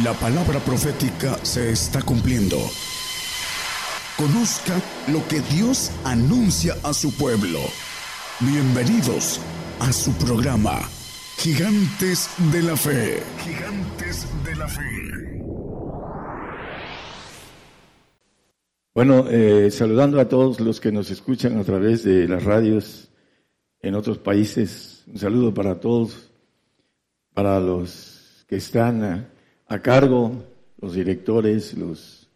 La palabra profética se está cumpliendo. Conozca lo que Dios anuncia a su pueblo. Bienvenidos a su programa, Gigantes de la Fe. Gigantes de la Fe. Bueno, eh, saludando a todos los que nos escuchan a través de las radios en otros países. Un saludo para todos, para los que están a cargo, los directores, los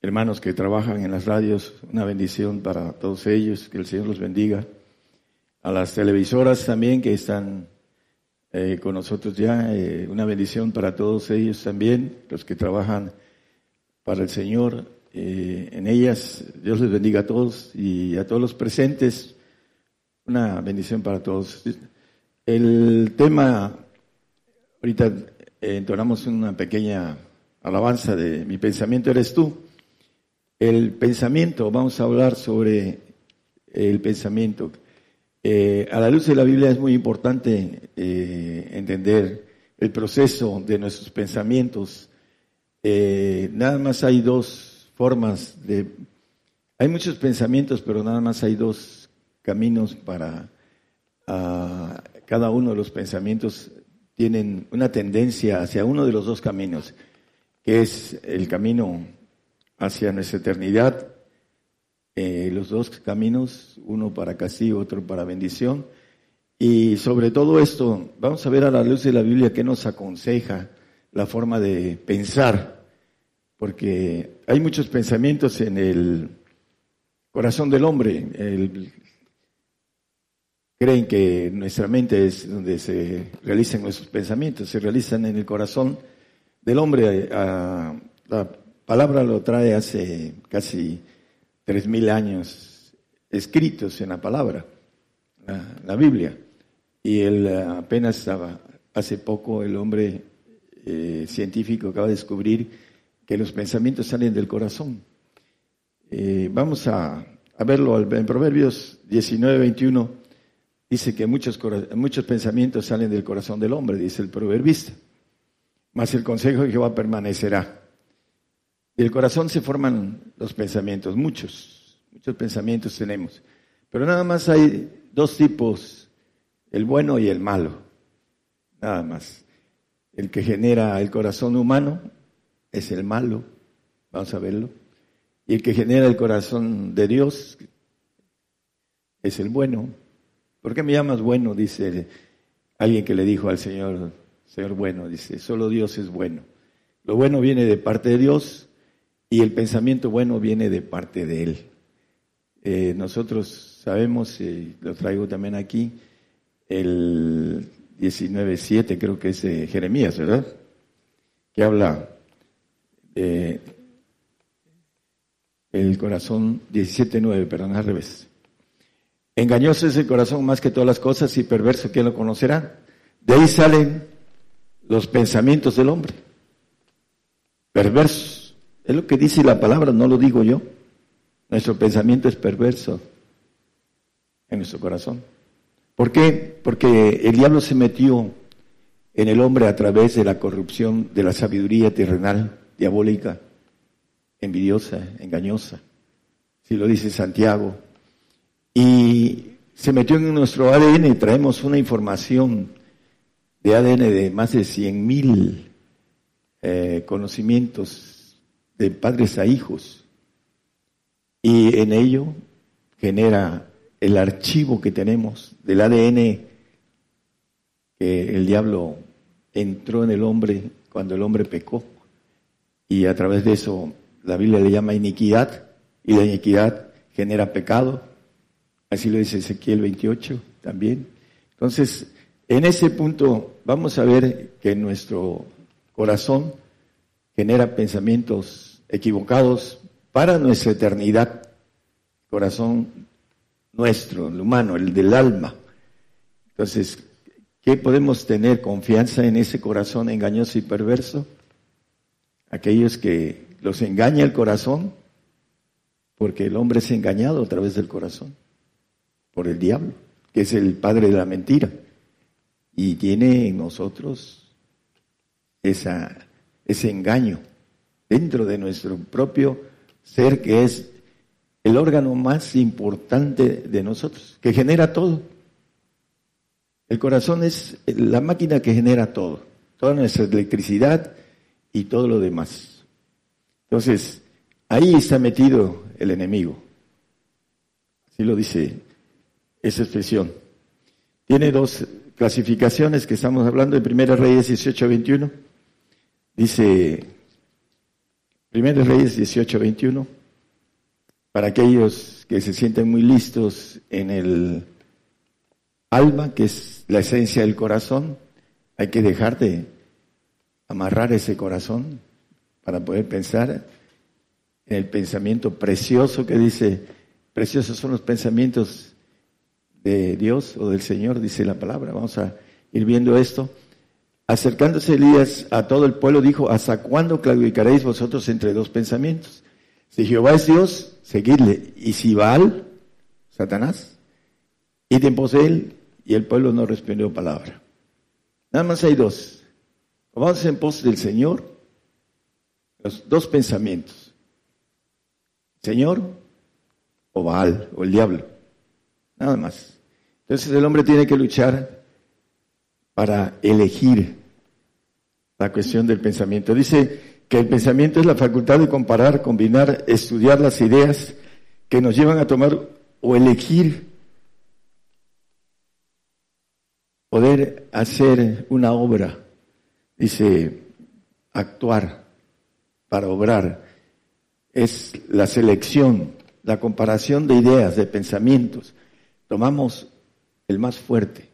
hermanos que trabajan en las radios, una bendición para todos ellos, que el Señor los bendiga. A las televisoras también que están eh, con nosotros ya, eh, una bendición para todos ellos también, los que trabajan para el Señor eh, en ellas. Dios les bendiga a todos y a todos los presentes, una bendición para todos. El tema, ahorita entonamos una pequeña alabanza de Mi pensamiento eres tú. El pensamiento, vamos a hablar sobre el pensamiento. Eh, a la luz de la Biblia es muy importante eh, entender el proceso de nuestros pensamientos. Eh, nada más hay dos formas de... Hay muchos pensamientos, pero nada más hay dos caminos para... Uh, cada uno de los pensamientos tienen una tendencia hacia uno de los dos caminos, que es el camino hacia nuestra eternidad, eh, los dos caminos, uno para castigo, otro para bendición. Y sobre todo esto, vamos a ver a la luz de la Biblia qué nos aconseja la forma de pensar, porque hay muchos pensamientos en el corazón del hombre. El, creen que nuestra mente es donde se realizan nuestros pensamientos, se realizan en el corazón del hombre. La palabra lo trae hace casi tres mil años escritos en la palabra, la, Biblia. Y él apenas estaba, hace poco el hombre eh, científico acaba de descubrir que los pensamientos salen del corazón. Eh, vamos a, a verlo en Proverbios 19, 21 Dice que muchos, muchos pensamientos salen del corazón del hombre, dice el proverbista. Mas el consejo de Jehová permanecerá. Del corazón se forman los pensamientos, muchos, muchos pensamientos tenemos. Pero nada más hay dos tipos, el bueno y el malo. Nada más. El que genera el corazón humano es el malo, vamos a verlo. Y el que genera el corazón de Dios es el bueno. ¿Por qué me llamas bueno? Dice alguien que le dijo al Señor, Señor bueno, dice, solo Dios es bueno. Lo bueno viene de parte de Dios y el pensamiento bueno viene de parte de Él. Eh, nosotros sabemos, y lo traigo también aquí, el 19.7 creo que es de Jeremías, ¿verdad? Que habla el corazón 17.9, perdón, al revés. Engañoso es el corazón más que todas las cosas y perverso, ¿quién lo conocerá? De ahí salen los pensamientos del hombre. Perversos. Es lo que dice la palabra, no lo digo yo. Nuestro pensamiento es perverso en nuestro corazón. ¿Por qué? Porque el diablo se metió en el hombre a través de la corrupción de la sabiduría terrenal, diabólica, envidiosa, engañosa. Si lo dice Santiago, y se metió en nuestro ADN y traemos una información de ADN de más de 100 mil eh, conocimientos de padres a hijos. Y en ello genera el archivo que tenemos del ADN que el diablo entró en el hombre cuando el hombre pecó. Y a través de eso la Biblia le llama iniquidad y la iniquidad genera pecado Así lo dice Ezequiel 28 también. Entonces, en ese punto vamos a ver que nuestro corazón genera pensamientos equivocados para nuestra eternidad. Corazón nuestro, el humano, el del alma. Entonces, ¿qué podemos tener confianza en ese corazón engañoso y perverso? Aquellos que los engaña el corazón, porque el hombre es engañado a través del corazón por el diablo, que es el padre de la mentira. Y tiene en nosotros esa ese engaño dentro de nuestro propio ser que es el órgano más importante de nosotros, que genera todo. El corazón es la máquina que genera todo, toda nuestra electricidad y todo lo demás. Entonces, ahí está metido el enemigo. Así lo dice esa expresión. Tiene dos clasificaciones que estamos hablando en Primera Reyes 18-21. Dice, Primera Reyes 18-21, para aquellos que se sienten muy listos en el alma, que es la esencia del corazón, hay que dejar de amarrar ese corazón para poder pensar en el pensamiento precioso que dice, preciosos son los pensamientos de Dios o del Señor, dice la palabra. Vamos a ir viendo esto. Acercándose Elías a todo el pueblo, dijo, ¿hasta cuándo claudicaréis vosotros entre dos pensamientos? Si Jehová es Dios, seguidle. Y si Baal, Satanás, pos de él. Y el pueblo no respondió palabra. Nada más hay dos. vamos en pos del Señor, los dos pensamientos. Señor o Baal o el diablo. Nada más. Entonces el hombre tiene que luchar para elegir la cuestión del pensamiento. Dice que el pensamiento es la facultad de comparar, combinar, estudiar las ideas que nos llevan a tomar o elegir, poder hacer una obra. Dice, actuar para obrar. Es la selección, la comparación de ideas, de pensamientos. Tomamos el más fuerte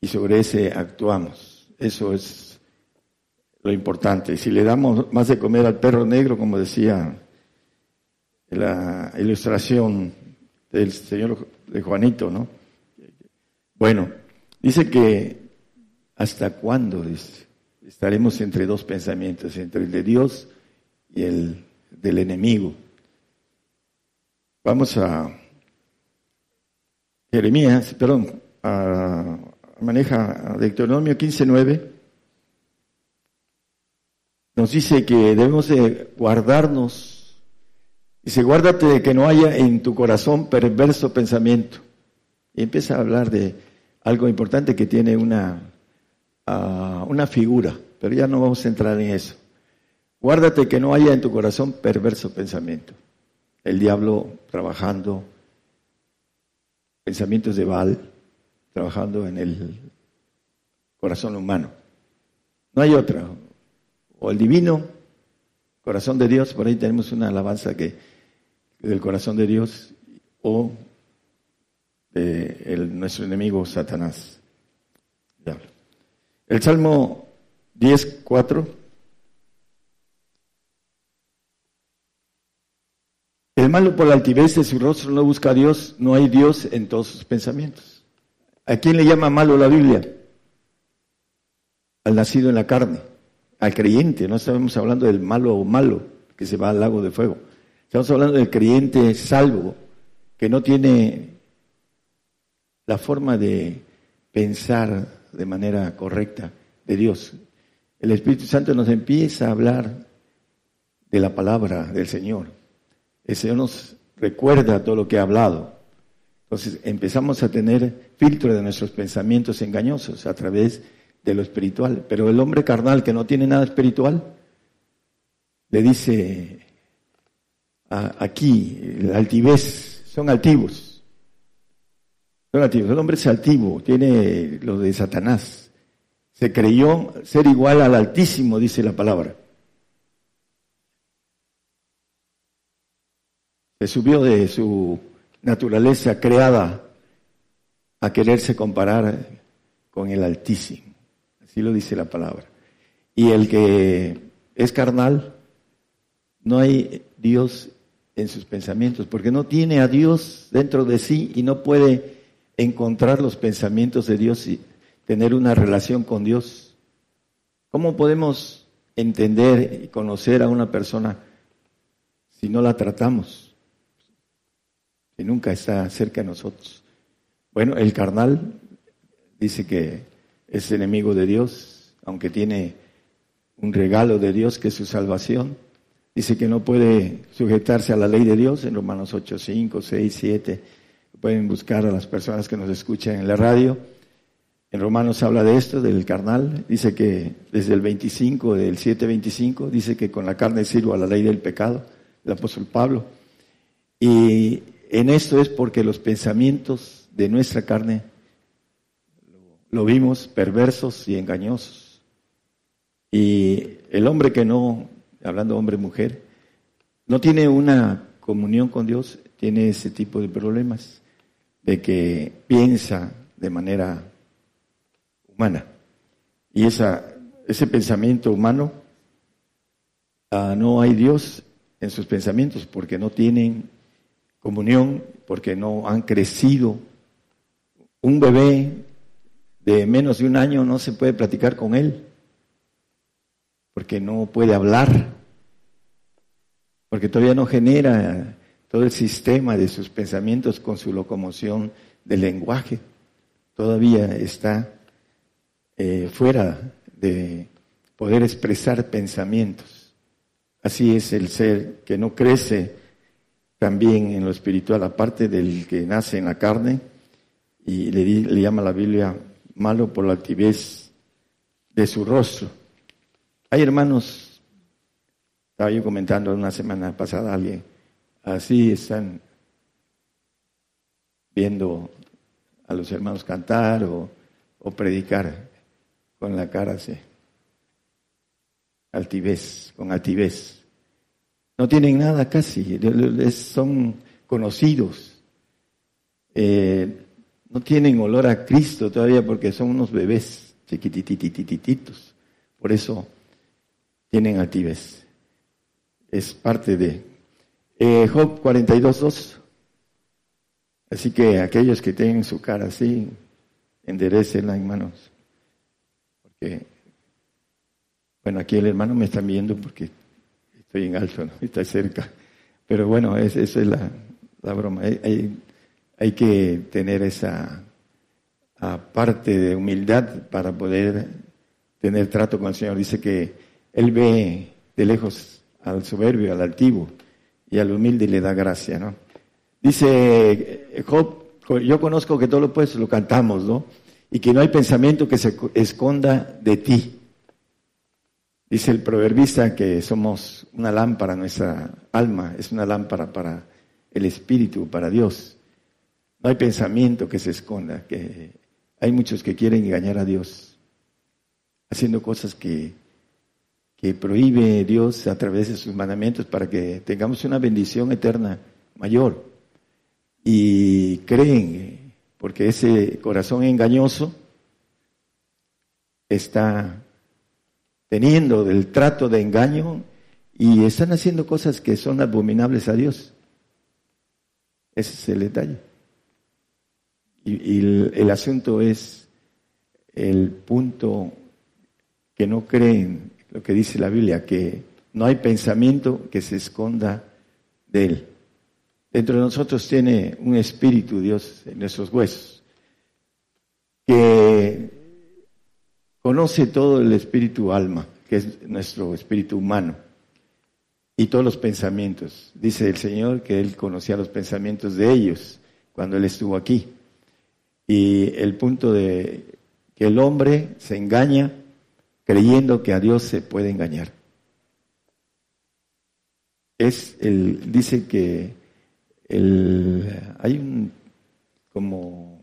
y sobre ese actuamos. Eso es lo importante. Si le damos más de comer al perro negro, como decía la ilustración del señor de Juanito, ¿no? Bueno, dice que hasta cuándo estaremos entre dos pensamientos, entre el de Dios y el del enemigo. Vamos a Jeremías, perdón, a maneja Deuteronomio 15.9, nos dice que debemos de guardarnos. Dice, guárdate de que no haya en tu corazón perverso pensamiento. Y empieza a hablar de algo importante que tiene una, ah, una figura, pero ya no vamos a entrar en eso. Guárdate que no haya en tu corazón perverso pensamiento. El diablo trabajando, pensamientos de Baal, trabajando en el corazón humano. No hay otra. O el divino corazón de Dios, por ahí tenemos una alabanza que del corazón de Dios, o de el, nuestro enemigo Satanás. El Salmo 10, 4. El malo por la altivez de su rostro no busca a Dios, no hay Dios en todos sus pensamientos. ¿A quién le llama malo la Biblia? Al nacido en la carne, al creyente. No estamos hablando del malo o malo que se va al lago de fuego. Estamos hablando del creyente salvo, que no tiene la forma de pensar de manera correcta de Dios. El Espíritu Santo nos empieza a hablar de la palabra del Señor. El Señor nos recuerda todo lo que ha hablado. Entonces empezamos a tener filtro de nuestros pensamientos engañosos a través de lo espiritual. Pero el hombre carnal que no tiene nada espiritual, le dice aquí, la altivez, son altivos. Son altivos. El hombre es altivo, tiene lo de Satanás. Se creyó ser igual al Altísimo, dice la palabra. Se subió de su naturaleza creada a quererse comparar con el Altísimo. Así lo dice la palabra. Y el que es carnal, no hay Dios en sus pensamientos, porque no tiene a Dios dentro de sí y no puede encontrar los pensamientos de Dios y tener una relación con Dios. ¿Cómo podemos entender y conocer a una persona si no la tratamos? Que nunca está cerca de nosotros. Bueno, el carnal dice que es enemigo de Dios, aunque tiene un regalo de Dios que es su salvación. Dice que no puede sujetarse a la ley de Dios en Romanos 8, 5, 6, 7. Pueden buscar a las personas que nos escuchan en la radio. En Romanos habla de esto, del carnal. Dice que desde el 25, del 7.25, dice que con la carne sirvo a la ley del pecado, el apóstol Pablo. Y en esto es porque los pensamientos de nuestra carne lo vimos perversos y engañosos. Y el hombre que no, hablando hombre-mujer, no tiene una comunión con Dios, tiene ese tipo de problemas, de que piensa de manera humana. Y esa, ese pensamiento humano, ah, no hay Dios en sus pensamientos porque no tienen comunión, porque no han crecido. Un bebé de menos de un año no se puede platicar con él, porque no puede hablar, porque todavía no genera todo el sistema de sus pensamientos con su locomoción del lenguaje, todavía está eh, fuera de poder expresar pensamientos. Así es el ser que no crece también en lo espiritual, aparte del que nace en la carne, y le, le llama la Biblia malo por la altivez de su rostro. Hay hermanos, estaba yo comentando una semana pasada alguien, así están viendo a los hermanos cantar o, o predicar con la cara así, altivez, con altivez. No tienen nada casi, son conocidos. Eh, no tienen olor a Cristo todavía porque son unos bebés chiquitititititos. Por eso tienen altivez. Es parte de eh, Job 42.2. Así que aquellos que tienen su cara así, enderecenla, hermanos. Porque, bueno, aquí el hermano me está viendo porque estoy en alto, ¿no? está cerca. Pero bueno, esa es la, broma. hay, hay que tener esa parte de humildad para poder tener trato con el Señor. Dice que Él ve de lejos al soberbio, al altivo, y al humilde le da gracia, ¿no? Dice Job, yo conozco que todo lo puedes, lo cantamos, ¿no? Y que no hay pensamiento que se esconda de ti. Dice el proverbista que somos una lámpara, nuestra alma es una lámpara para el Espíritu, para Dios. No hay pensamiento que se esconda, que hay muchos que quieren engañar a Dios, haciendo cosas que, que prohíbe Dios a través de sus mandamientos para que tengamos una bendición eterna mayor. Y creen, porque ese corazón engañoso está teniendo el trato de engaño y están haciendo cosas que son abominables a Dios. Ese es el detalle. Y, el, asunto es el punto que no creen lo que dice la Biblia, que no hay pensamiento que se esconda de él. Dentro de nosotros tiene un espíritu, Dios, en nuestros huesos, que conoce todo el espíritu alma, que es nuestro espíritu humano, y todos los pensamientos. Dice el Señor que Él conocía los pensamientos de ellos cuando Él estuvo aquí. Y el punto de que el hombre se engaña creyendo que a Dios se puede engañar. Es el, dice que el, hay un, como,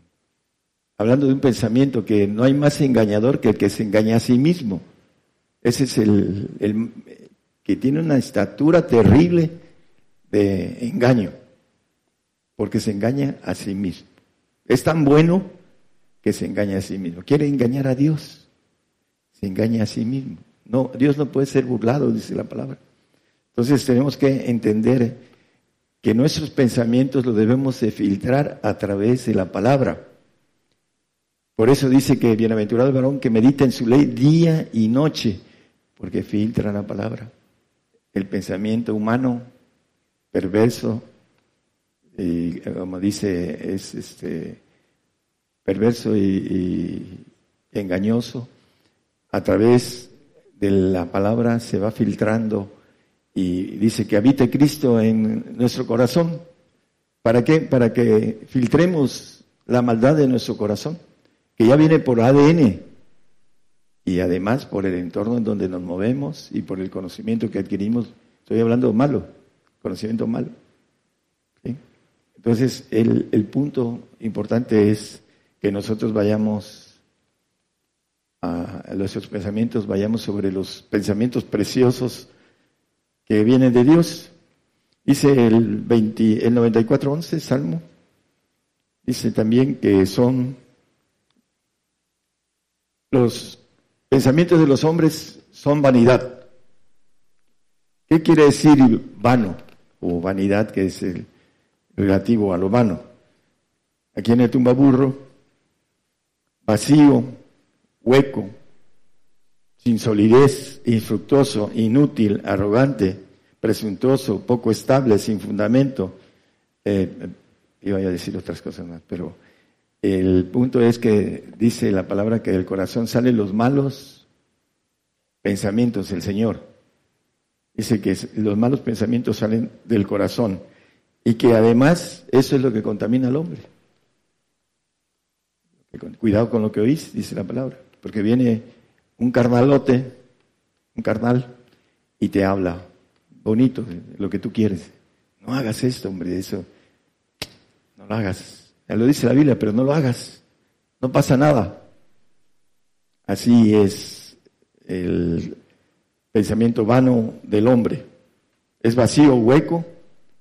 hablando de un pensamiento que no hay más engañador que el que se engaña a sí mismo. Ese es el, que tiene una estatura terrible de engaño, porque se engaña a sí mismo. Es tan bueno que se engaña a sí mismo. Quiere engañar a Dios. Se engaña a sí mismo. No, Dios no puede ser burlado, dice la palabra. Entonces tenemos que entender que nuestros pensamientos los debemos de filtrar a través de la palabra. Por eso dice que bienaventurado el varón que medita en su ley día y noche, porque filtra la palabra. El pensamiento humano perverso y como dice, es este perverso y, engañoso a través de la palabra se va filtrando y dice que habite Cristo en nuestro corazón. ¿Para qué? Para que filtremos la maldad de nuestro corazón, ya viene por ADN y además por el entorno en donde nos movemos y por el conocimiento que adquirimos. Estoy hablando malo, conocimiento malo. Entonces, el, el punto importante es que nosotros vayamos a nuestros pensamientos, vayamos sobre los pensamientos preciosos que vienen de Dios. Dice el, 20, el 94.11, Salmo, dice también que son los pensamientos de los hombres son vanidad. ¿Qué quiere decir vano o vanidad, que es el relativo a lo vano? Aquí en el tumbaburro, vacío, hueco, sin solidez, infructuoso, inútil, arrogante, presuntuoso, poco estable, sin fundamento. Eh, iba a decir otras cosas más, pero el punto es que dice la palabra que del corazón salen los malos pensamientos del Señor. Dice que los malos pensamientos salen del corazón y que además eso es lo que contamina al hombre. Cuidado con lo que oís, dice la palabra, porque viene un carnalote, un carnal, y te habla bonito, lo que tú quieres. No hagas esto, hombre, eso. No lo hagas. Lo dice la Biblia, pero no lo hagas. No pasa nada. Así es el pensamiento vano del hombre. Es vacío, hueco,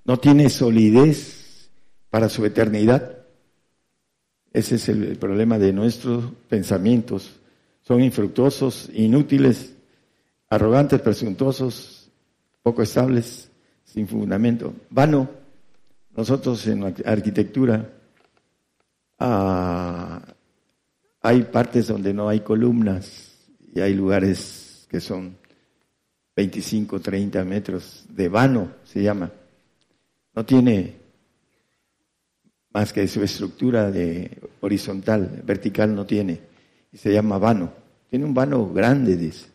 no tiene solidez para su eternidad. Ese es el problema de nuestros pensamientos son infructuosos, inútiles, arrogantes, presuntuosos, poco estables, sin fundamento. Vano, nosotros en la arquitectura ah, hay partes donde no hay columnas y hay lugares que son 25, 30 metros de vano, se llama. No tiene más que su estructura de horizontal, vertical no tiene y se llama vano. Tiene un vano grande, dice.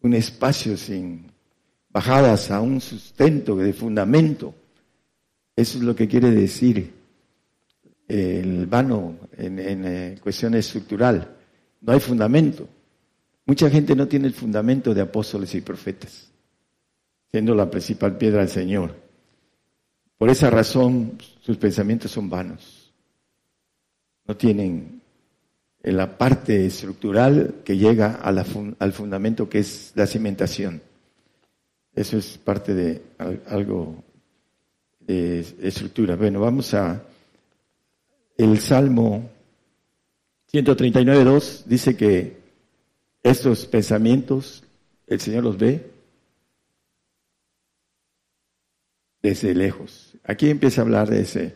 Un espacio sin bajadas a un sustento de fundamento. Eso es lo que quiere decir el vano en, eh, cuestión estructural. No hay fundamento. Mucha gente no tiene el fundamento de apóstoles y profetas, siendo la principal piedra del Señor. Por esa razón sus pensamientos son vanos. No tienen en la parte estructural que llega al fundamento que es la cimentación. Eso es parte de algo de estructura. Bueno, vamos a el Salmo 139.2 dice que estos pensamientos el Señor los ve desde lejos. Aquí empieza a hablar de ese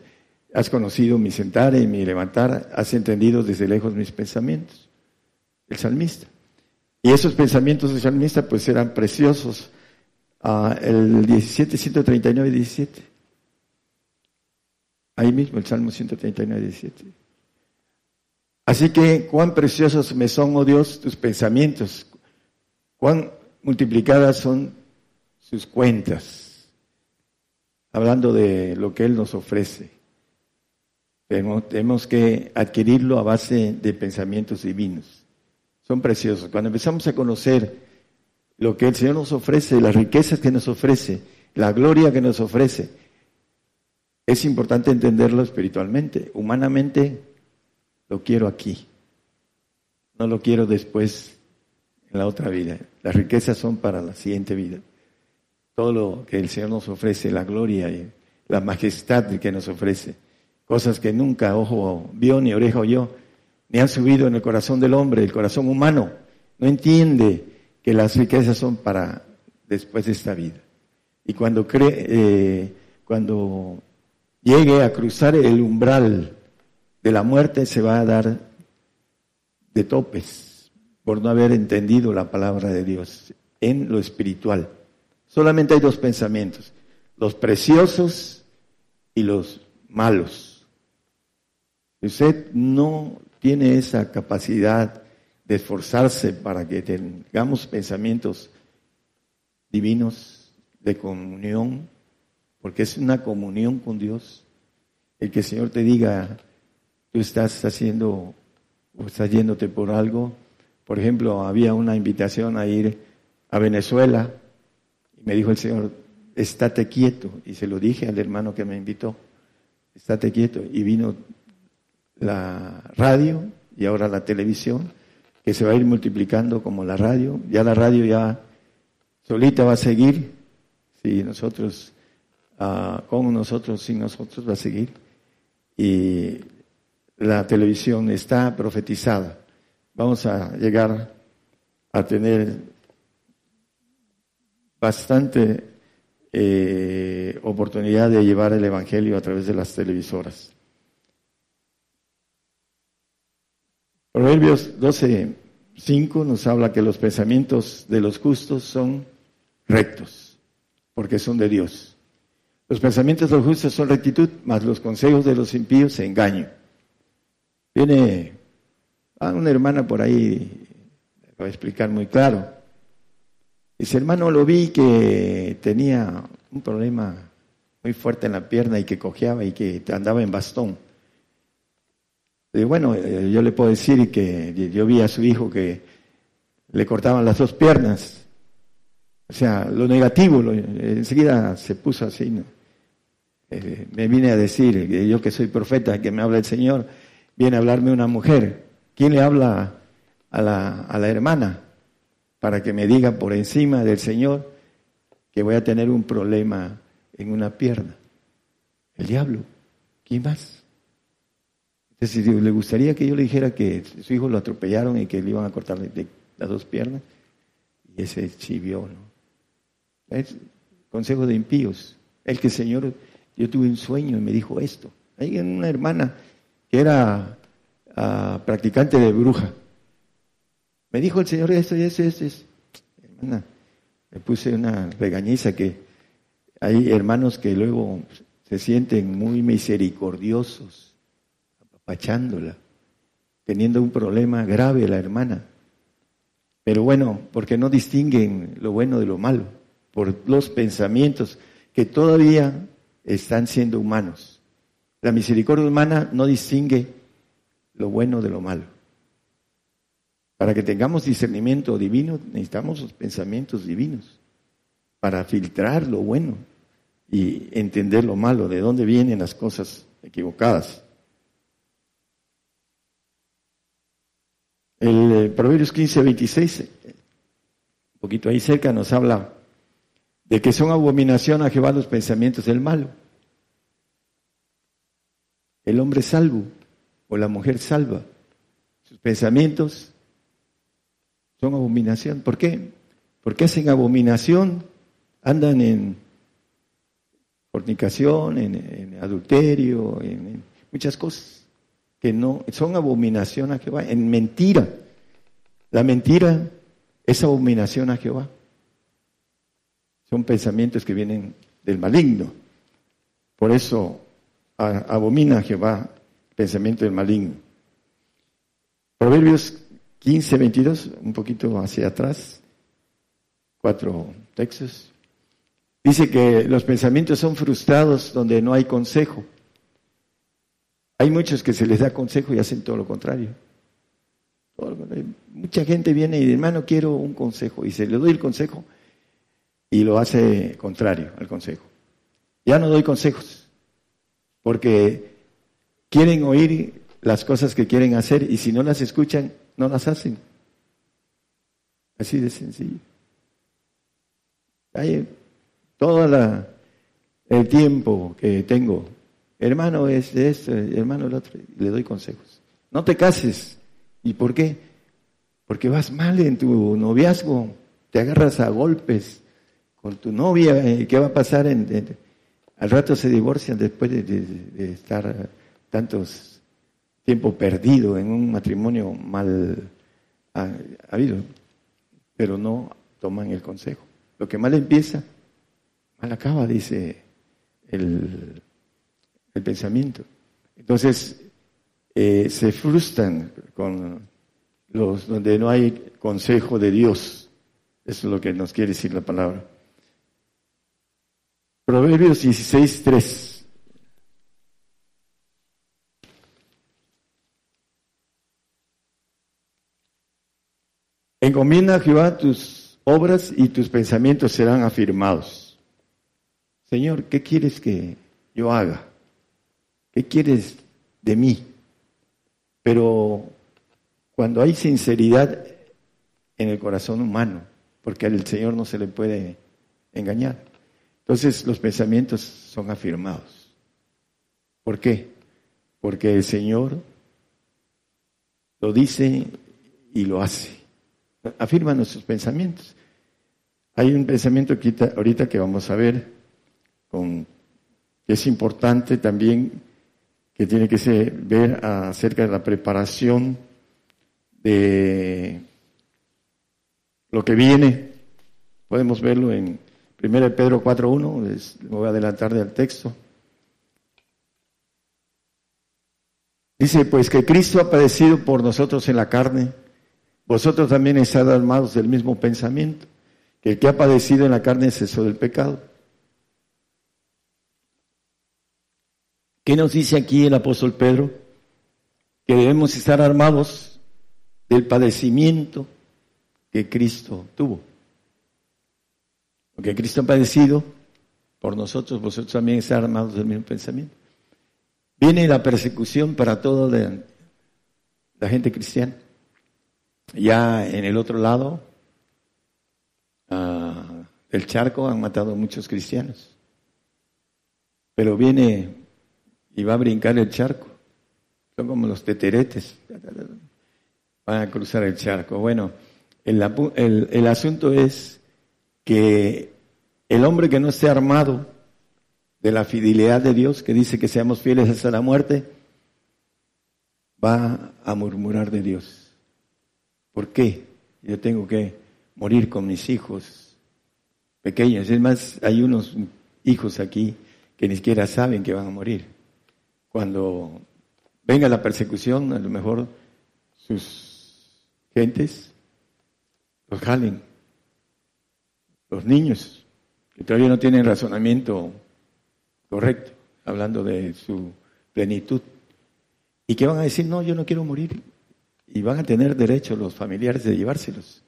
Has conocido mi sentar y mi levantar, has entendido desde lejos mis pensamientos. El salmista. Y esos pensamientos del salmista pues eran preciosos. Ah, el 17, 139, 17. Ahí mismo el Salmo 139, 17. Así que cuán preciosos me son, oh Dios, tus pensamientos, cuán multiplicadas son sus cuentas, hablando de lo que Él nos ofrece. Tenemos, que adquirirlo a base de pensamientos divinos. Son preciosos. Cuando empezamos a conocer lo que el Señor nos ofrece, las riquezas que nos ofrece, la gloria que nos ofrece, es importante entenderlo espiritualmente. Humanamente lo quiero aquí. No lo quiero después en la otra vida. Las riquezas son para la siguiente vida. Todo lo que el Señor nos ofrece, la gloria y la majestad que nos ofrece cosas que nunca ojo vio, ni oreja oyó, ni han subido en el corazón del hombre, el corazón humano. No entiende que las riquezas son para después de esta vida. Y cuando cree, eh, cuando llegue a cruzar el umbral de la muerte, se va a dar de topes por no haber entendido la palabra de Dios en lo espiritual. Solamente hay dos pensamientos, los preciosos y los malos. Usted no tiene esa capacidad de esforzarse para que tengamos pensamientos divinos de comunión, porque es una comunión con Dios. El que el Señor te diga, tú estás haciendo o estás yéndote por algo. Por ejemplo, había una invitación a ir a Venezuela y me dijo el Señor, estate quieto. Y se lo dije al hermano que me invitó, estate quieto. Y vino la radio y ahora la televisión, que se va a ir multiplicando como la radio. Ya la radio ya solita va a seguir, si nosotros, uh, con nosotros, sin nosotros va a seguir. Y la televisión está profetizada. Vamos a llegar a tener bastante eh, oportunidad de llevar el Evangelio a través de las televisoras. Proverbios 12.5 nos habla que los pensamientos de los justos son rectos, porque son de Dios. Los pensamientos de los justos son rectitud, mas los consejos de los impíos se engañan. Viene a una hermana por ahí, va a explicar muy claro. Dice, hermano, lo vi que tenía un problema muy fuerte en la pierna y que cojeaba y que andaba en bastón. Y bueno, eh, yo le puedo decir que yo vi a su hijo que le cortaban las dos piernas. O sea, lo negativo, enseguida se puso así. Eh, me vine a decir, yo que soy profeta, que me habla el Señor, viene a hablarme una mujer. ¿Quién le habla a la, hermana? Para que me diga por encima del Señor que voy a tener un problema en una pierna. El diablo. ¿Quién más? Entonces, le gustaría que yo le dijera que su hijo lo atropellaron y que le iban a cortar las dos piernas, y ese chivió, ¿no? Es consejo de impíos. El que el Señor, yo tuve un sueño y me dijo esto. Hay una hermana que era ah, practicante de bruja. Me dijo el Señor esto y eso, eso, eso. Hermana, me puse una regañiza que hay hermanos que luego se sienten muy misericordiosos, apachándola, teniendo un problema grave la hermana. Pero bueno, porque no distinguen lo bueno de lo malo, por los pensamientos que todavía están siendo humanos. La misericordia humana no distingue lo bueno de lo malo. Para que tengamos discernimiento divino necesitamos los pensamientos divinos para filtrar lo bueno y entender lo malo, de dónde vienen las cosas equivocadas. El eh, Proverbios 15, 26, un poquito ahí cerca, nos habla de que son abominación a Jehová los pensamientos del malo el hombre salvo o la mujer salva. Sus pensamientos son abominación. ¿Por qué? Porque hacen abominación, andan en fornicación, en, adulterio, en, muchas cosas que no son abominación a Jehová, en mentira. La mentira es abominación a Jehová. Son pensamientos que vienen del maligno. Por eso abomina a Jehová pensamiento del maligno. Proverbios 15, 22, un poquito hacia atrás, cuatro textos. Dice que los pensamientos son frustrados donde no hay consejo. Hay muchos que se les da consejo y hacen todo lo contrario. Mucha gente viene y hermano quiero un consejo y se le doy el consejo y lo hace contrario al consejo. Ya no doy consejos porque quieren oír las cosas que quieren hacer y si no las escuchan, no las hacen. Así de sencillo. Hay todo el tiempo que tengo, hermano es de esto, hermano el otro, le doy consejos. No te cases. ¿Y por qué? Porque vas mal en tu noviazgo, te agarras a golpes con tu novia, eh, ¿qué va a pasar al rato se divorcian después de, estar tantos tiempo perdido en un matrimonio mal habido, pero no toman el consejo. Lo que mal empieza, mal acaba, dice el, pensamiento. Entonces, eh, se frustran con los donde no hay consejo de Dios. Eso es lo que nos quiere decir la palabra. Proverbios 16, 3. Encomienda a Jehová tus obras y tus pensamientos serán afirmados. Señor, ¿qué quieres que yo haga? ¿Qué quieres de mí? Pero cuando hay sinceridad en el corazón humano, porque al Señor no se le puede engañar, entonces los pensamientos son afirmados. ¿Por qué? Porque el Señor lo dice y lo hace afirma nuestros pensamientos. Hay un pensamiento ahorita que vamos a ver, con, que es importante también, que tiene que ser, ver acerca de la preparación de lo que viene. Podemos verlo en 1 Pedro 4.1, me voy a adelantar del texto. Dice, pues que Cristo ha padecido por nosotros en la carne vosotros también estáis armados del mismo pensamiento, que el que ha padecido en la carne es eso del pecado. ¿Qué nos dice aquí el apóstol Pedro? Que debemos estar armados del padecimiento que Cristo tuvo. Porque Cristo ha padecido por nosotros, vosotros también estáis armados del mismo pensamiento. Viene la persecución para toda la gente cristiana. Ya en el otro lado uh, del charco han matado muchos cristianos. Pero viene y va a brincar el charco. Son como los teteretes. Van a cruzar el charco. Bueno, el asunto es que el hombre que no esté armado de la fidelidad de Dios, que dice que seamos fieles hasta la muerte, va a murmurar de Dios. ¿Por qué? Yo tengo que morir con mis hijos pequeños. Es más, hay unos hijos aquí que ni siquiera saben que van a morir. Cuando venga la persecución, a lo mejor sus gentes los jalen. Los niños que todavía no tienen razonamiento correcto, hablando de su plenitud. Y que van a decir, no, yo no quiero morir y van a tener derecho los familiares de llevárselos,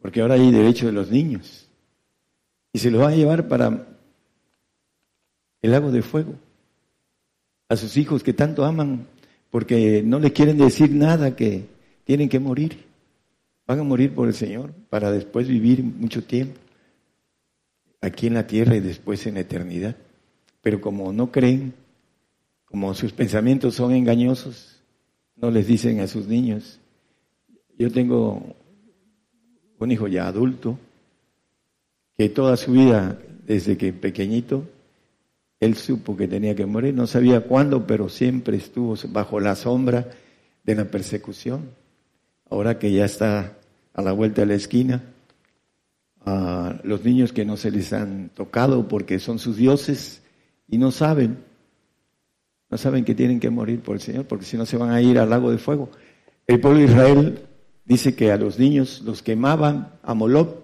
porque ahora hay derecho de los niños. Y se los van a llevar para el lago de fuego, a sus hijos que tanto aman, porque no les quieren decir nada que tienen que morir. Van a morir por el Señor para después vivir mucho tiempo aquí en la tierra y después en la eternidad. Pero como no creen, como sus pensamientos son engañosos, no les dicen a sus niños. Yo tengo un hijo ya adulto que toda su vida, desde que pequeñito, él supo que tenía que morir, no sabía cuándo, pero siempre estuvo bajo la sombra de la persecución. Ahora que ya está a la vuelta de la esquina, a los niños que no se les han tocado porque son sus dioses y no saben, no saben que tienen que morir por el Señor, porque si no se van a ir al lago de fuego. El pueblo de Israel dice que a los niños los quemaban a Moloch,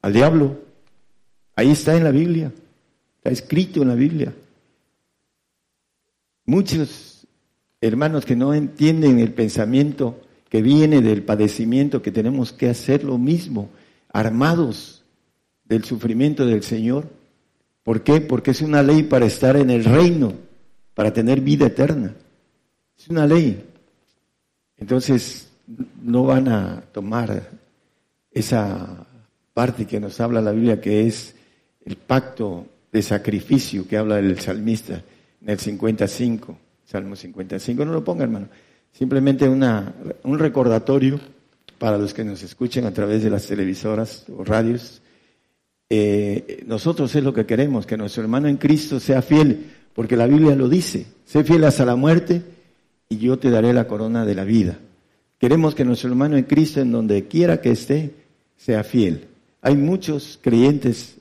al diablo. Ahí está en la Biblia, está escrito en la Biblia. Muchos hermanos que no entienden el pensamiento que viene del padecimiento, que tenemos que hacer lo mismo, armados del sufrimiento del Señor. ¿Por qué? Porque es una ley para estar en el reino para tener vida eterna. Es una ley. Entonces, no van a tomar esa parte que nos habla la Biblia, que es el pacto de sacrificio que habla el salmista en el 55, Salmo 55. No lo ponga, hermano. Simplemente una, un recordatorio para los que nos escuchen a través de las televisoras o radios. Eh, nosotros es lo que queremos, que nuestro hermano en Cristo sea fiel porque la Biblia lo dice, sé fiel hasta la muerte y yo te daré la corona de la vida. Queremos que nuestro hermano en Cristo, en donde quiera que esté, sea fiel. Hay muchos creyentes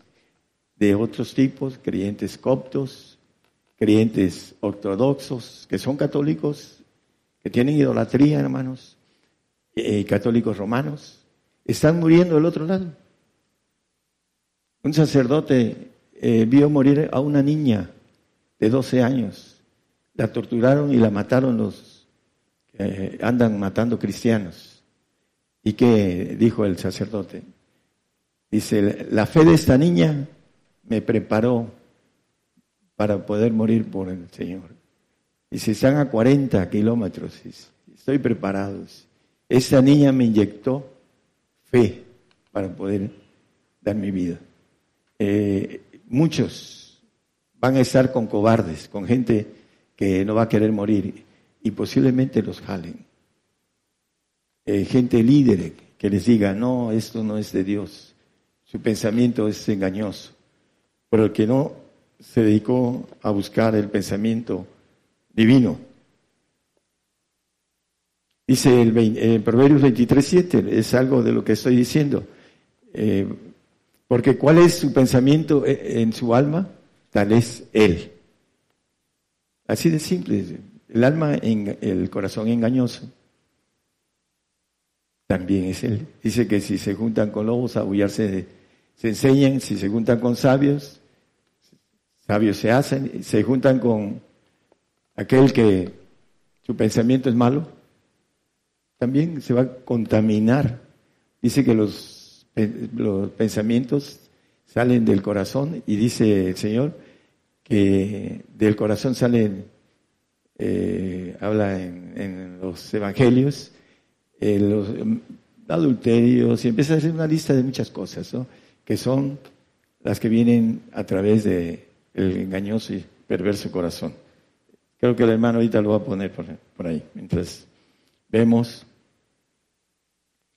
de otros tipos, creyentes coptos, creyentes ortodoxos, que son católicos, que tienen idolatría, hermanos, eh, católicos romanos, están muriendo del otro lado. Un sacerdote eh, vio morir a una niña de 12 años. La torturaron y la mataron los que andan matando cristianos. ¿Y qué dijo el sacerdote? Dice, la fe de esta niña me preparó para poder morir por el Señor. Dice, están a 40 kilómetros. Estoy preparado. Esta niña me inyectó fe para poder dar mi vida. Eh, muchos van a estar con cobardes, con gente que no va a querer morir y posiblemente los jalen. Eh, gente líder que les diga, no, esto no es de Dios, su pensamiento es engañoso. Pero el que no se dedicó a buscar el pensamiento divino. Dice el, el Proverbios 23.7, es algo de lo que estoy diciendo. Eh, porque ¿cuál es su pensamiento e, en su alma? Tal es Él. Así de simple. El alma, en, el corazón engañoso, también es Él. Dice que si se juntan con lobos, abullarse se enseñan, si se juntan con sabios, sabios se hacen, se juntan con aquel que su pensamiento es malo, también se va a contaminar. Dice que los, los pensamientos salen del corazón y dice el Señor que del corazón salen, eh, habla en, los evangelios, eh, los adulterios y empieza a hacer una lista de muchas cosas, que son las que vienen a través de el engañoso y perverso corazón. Creo que el hermano ahorita lo va a poner por, ahí, mientras vemos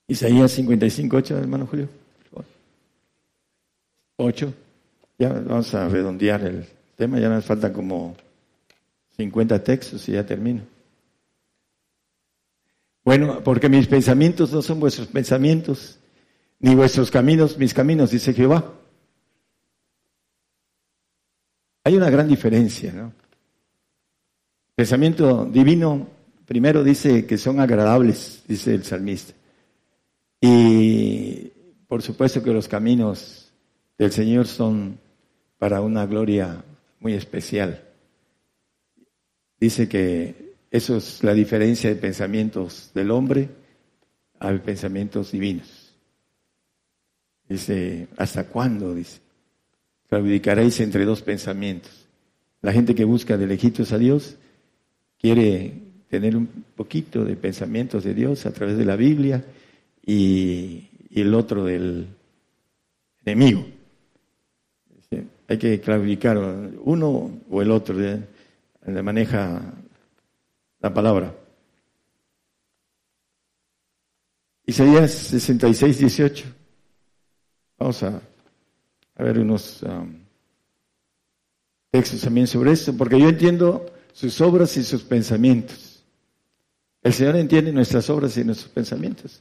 Isaías 55, 8, hermano Julio. 8. Ya vamos a redondear el tema, ya nos faltan como 50 textos y ya termino. Bueno, porque mis pensamientos no son vuestros pensamientos, ni vuestros caminos mis caminos, dice Jehová. Hay una gran diferencia, ¿no? Pensamiento divino, primero dice que son agradables, dice el salmista. Y por supuesto que los caminos del Señor son para una gloria muy especial. Dice que eso es la diferencia de pensamientos del hombre a pensamientos divinos. Dice, ¿hasta cuándo? Dice claudicaréis entre dos pensamientos. La gente que busca de lejitos a Dios quiere tener un poquito de pensamientos de Dios a través de la Biblia y, el otro del enemigo. Hay que claudicar uno o el otro, le maneja la palabra. Isaías 66, 18. Vamos a a ver unos um, textos también sobre esto, porque yo entiendo sus obras y sus pensamientos. El Señor entiende nuestras obras y nuestros pensamientos.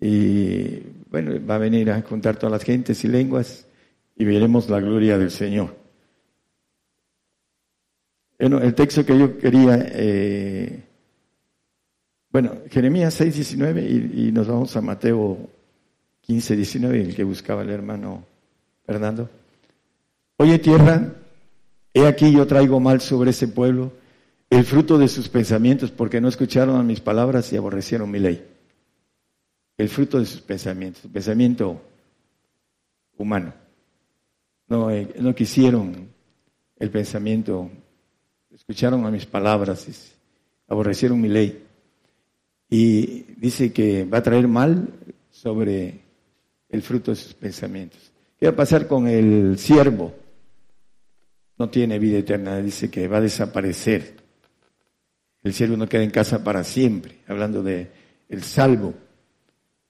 Y bueno, va a venir a juntar todas las gentes y lenguas y veremos la gloria del Señor. Bueno, el texto que yo quería, eh, bueno, Jeremías 6, 19 y, y, nos vamos a Mateo 15, 19, el que buscaba el hermano Fernando. Oye tierra, he aquí yo traigo mal sobre ese pueblo, el fruto de sus pensamientos, porque no escucharon mis palabras y aborrecieron mi ley. El fruto de sus pensamientos, su pensamiento humano. No, eh, no quisieron el pensamiento, escucharon a mis palabras aborrecieron mi ley. Y dice que va a traer mal sobre el fruto de sus pensamientos. ¿Qué va a pasar con el siervo? No tiene vida eterna, dice que va a desaparecer. El siervo no queda en casa para siempre, hablando de el salvo.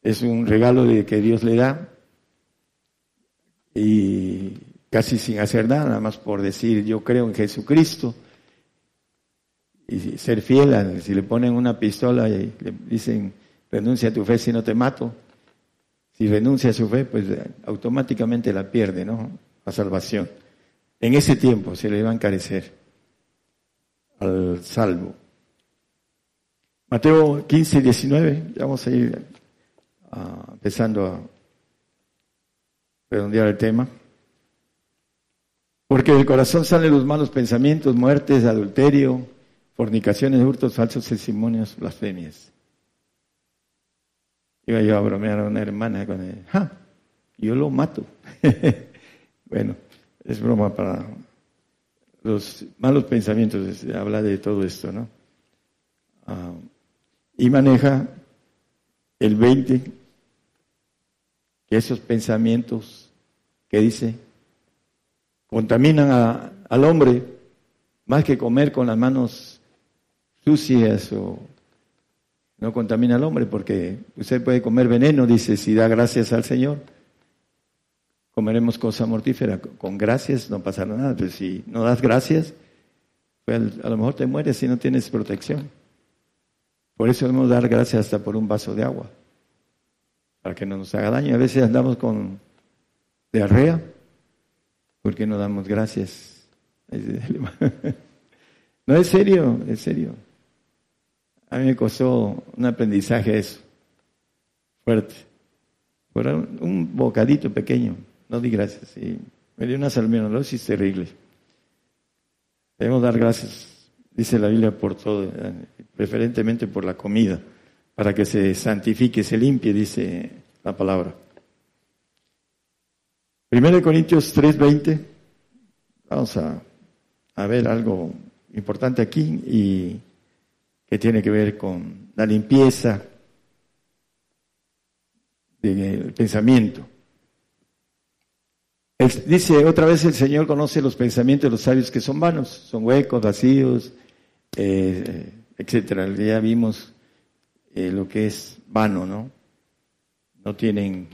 Es un regalo de que Dios le da y casi sin hacer nada, nada más por decir yo creo en Jesucristo y ser fiel, si le ponen una pistola y le dicen renuncia a tu fe si no te mato, si renuncia a su fe, pues eh, automáticamente la pierde, ¿no? La salvación. En ese tiempo se le va a encarecer al salvo. Mateo 15, 19, vamos a ir ah, empezando a redondear el tema. Porque del corazón salen los malos pensamientos, muertes, adulterio, fornicaciones, hurtos, falsos testimonios, blasfemias. Iba yo a bromear a una hermana con él. ¡Ja! Yo lo mato. bueno, es broma para los malos pensamientos, habla de todo esto, ¿no? Ah, y maneja el 20, que esos pensamientos que dice, contaminan al hombre más que comer con las manos sucias o no contamina al hombre, porque usted puede comer veneno, dice, si da gracias al Señor, comeremos cosa mortífera. Con gracias no pasará nada, pero si no das gracias, pues a lo mejor te mueres si no tienes protección. Por eso debemos dar gracias hasta por un vaso de agua, para que no nos haga daño. A veces andamos con diarrea, porque no damos gracias? No, es serio, es serio. A mí me costó un aprendizaje eso, fuerte. Un, bocadito pequeño, no di gracias. Y me dio una salmonellosis terrible. Debemos dar gracias, dice la Biblia, por todo, preferentemente por la comida, para que se santifique, se limpie, dice la palabra. Primero de Corintios 3:20, vamos a, a ver algo importante aquí y que tiene que ver con la limpieza del pensamiento. dice otra vez el Señor conoce los pensamientos de los sabios que son vanos, son huecos, vacíos, eh, etcétera. Ya vimos eh, lo que es vano, ¿no? No tienen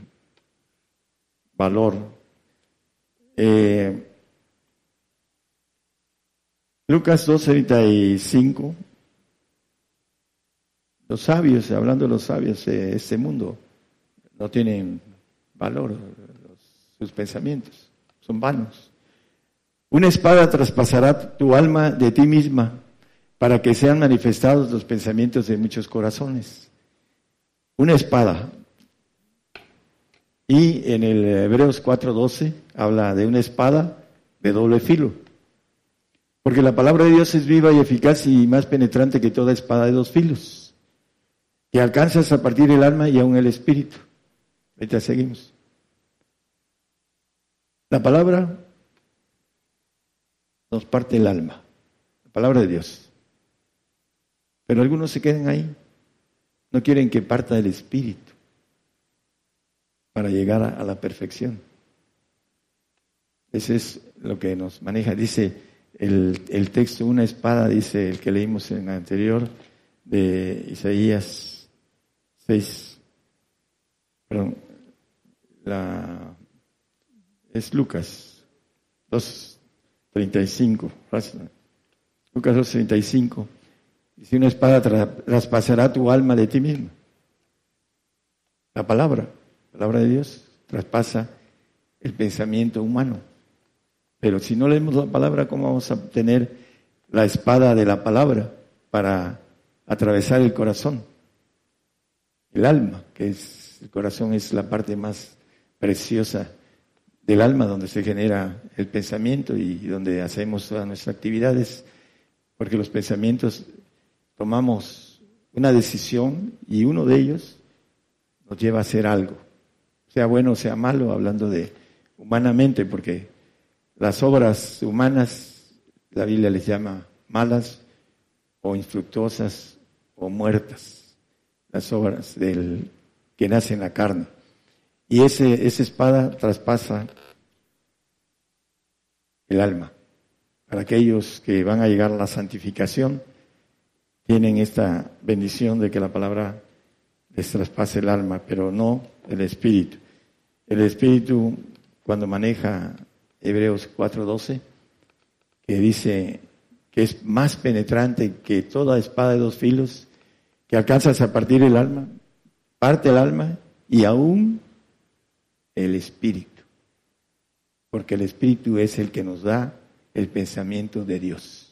valor. Eh, Lucas 2.35 los sabios, hablando de los sabios de este mundo, no tienen valor, sus pensamientos son vanos. Una espada traspasará tu alma de ti misma para que sean manifestados los pensamientos de muchos corazones. Una espada. Y en el Hebreos 4:12 habla de una espada de doble filo. Porque la palabra de Dios es viva y eficaz y más penetrante que toda espada de dos filos y alcanzas a partir del alma y aún el espíritu. Ahorita seguimos. La palabra nos parte el alma, la palabra de Dios. Pero algunos se quedan ahí, no quieren que parta del espíritu para llegar a, la perfección. Ese es lo que nos maneja. Dice el, el texto, una espada, dice el que leímos en el anterior de Isaías 6, perdón, es Lucas 2.35, Lucas 2.35, dice una espada traspasará tu alma de ti mismo. La palabra, la palabra de Dios, traspasa el pensamiento humano. Pero si no leemos la palabra, ¿cómo vamos a obtener la espada de la palabra para atravesar el corazón? el alma, que es el corazón es la parte más preciosa del alma donde se genera el pensamiento y donde hacemos todas nuestras actividades, porque los pensamientos tomamos una decisión y uno de ellos nos lleva a hacer algo, sea bueno o sea malo, hablando de humanamente, porque las obras humanas la Biblia les llama malas o infructuosas o muertas las obras del que nace en la carne. Y ese, esa espada traspasa el alma. Para aquellos que van a llegar a la santificación, tienen esta bendición de que la palabra les traspase el alma, pero no el espíritu. El espíritu, cuando maneja Hebreos 4:12, que dice que es más penetrante que toda espada de dos filos, que alcanzas a partir el alma, parte el alma y aún el espíritu. Porque el espíritu es el que nos da el pensamiento de Dios.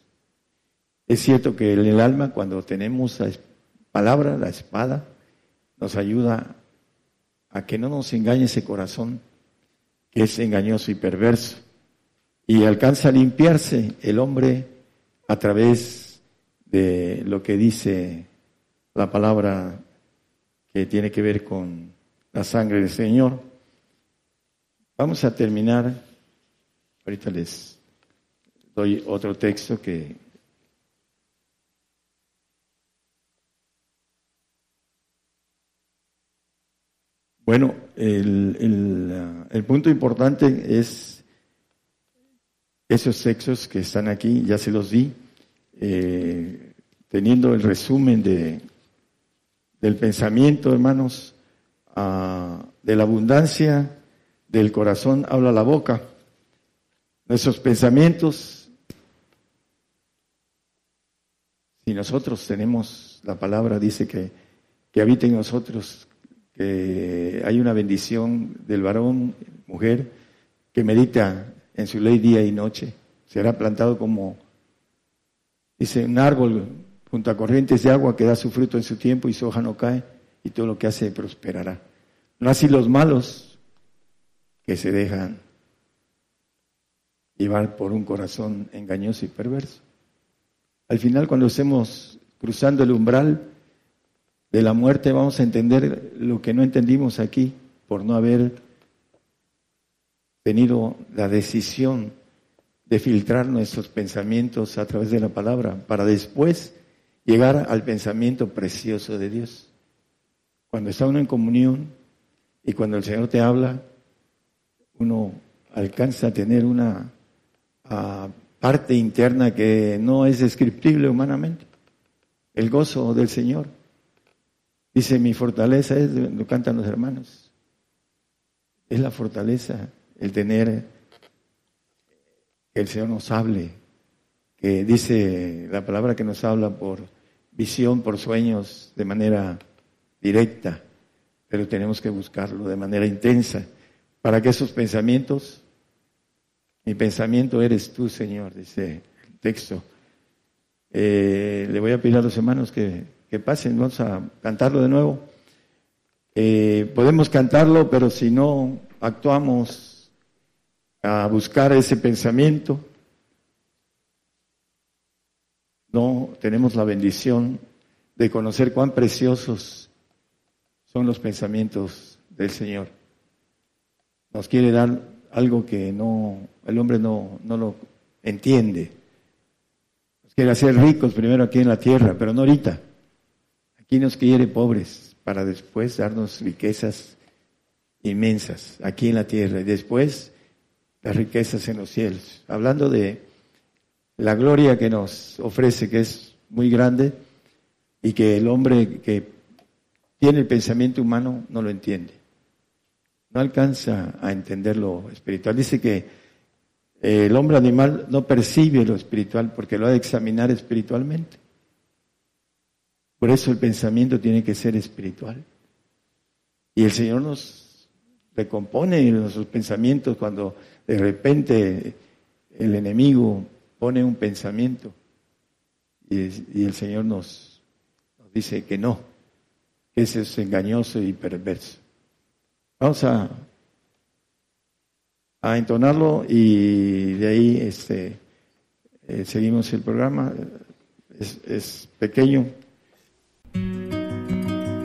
Es cierto que el alma, cuando tenemos palabra, la espada, nos ayuda a que no nos engañe ese corazón que es engañoso y perverso. Y alcanza a limpiarse el hombre a través de lo que dice la palabra que tiene que ver con la sangre del Señor. Vamos a terminar, ahorita les doy otro texto que Bueno, el, el, punto importante es esos sexos que están aquí, ya se los di, eh, teniendo el resumen de, del pensamiento, hermanos, de la abundancia del corazón habla la boca. Nuestros pensamientos, si nosotros tenemos la palabra, dice que, que habita en nosotros que hay una bendición del varón, mujer, que medita en su ley día y noche. Será plantado como, dice, un árbol junto a corrientes de agua que da su fruto en su tiempo y su hoja no cae y todo lo que hace prosperará. No así los malos que se dejan llevar por un corazón engañoso y perverso. Al final, cuando estemos cruzando el umbral, de la muerte vamos a entender lo que no entendimos aquí por no haber tenido la decisión de filtrar nuestros pensamientos a través de la palabra para después llegar al pensamiento precioso de Dios. Cuando está uno en comunión y cuando el Señor te habla, uno alcanza a tener una parte interna que no es descriptible humanamente. El gozo del Señor. Dice, mi fortaleza es, lo cantan los hermanos, es la fortaleza, el tener que el Señor nos hable, que dice la palabra que nos habla por visión, por sueños, de manera directa, pero tenemos que buscarlo de manera intensa, para que esos pensamientos, mi pensamiento eres tú, Señor, dice el texto. Eh, le voy a pedir a los hermanos que que pasen, vamos a cantarlo de nuevo. Eh, podemos cantarlo, pero si no actuamos a buscar ese pensamiento, no tenemos la bendición de conocer cuán preciosos son los pensamientos del Señor. Nos quiere dar algo que no, el hombre no, no lo entiende. Nos quiere hacer ricos primero aquí en la tierra, pero no ahorita. Aquí nos quiere pobres para después darnos riquezas inmensas aquí en la tierra y después las riquezas en los cielos. Hablando de la gloria que nos ofrece, que es muy grande y que el hombre que tiene el pensamiento humano no lo entiende. No alcanza a entender lo espiritual. Dice que el hombre animal no percibe lo espiritual porque lo ha de examinar espiritualmente. Por eso el pensamiento tiene que ser espiritual. Y el Señor nos recompone nuestros pensamientos cuando de repente el enemigo pone un pensamiento y, el Señor nos, dice que no, que ese es engañoso y perverso. Vamos a, a entonarlo y de ahí este, eh, seguimos el programa. Es pequeño,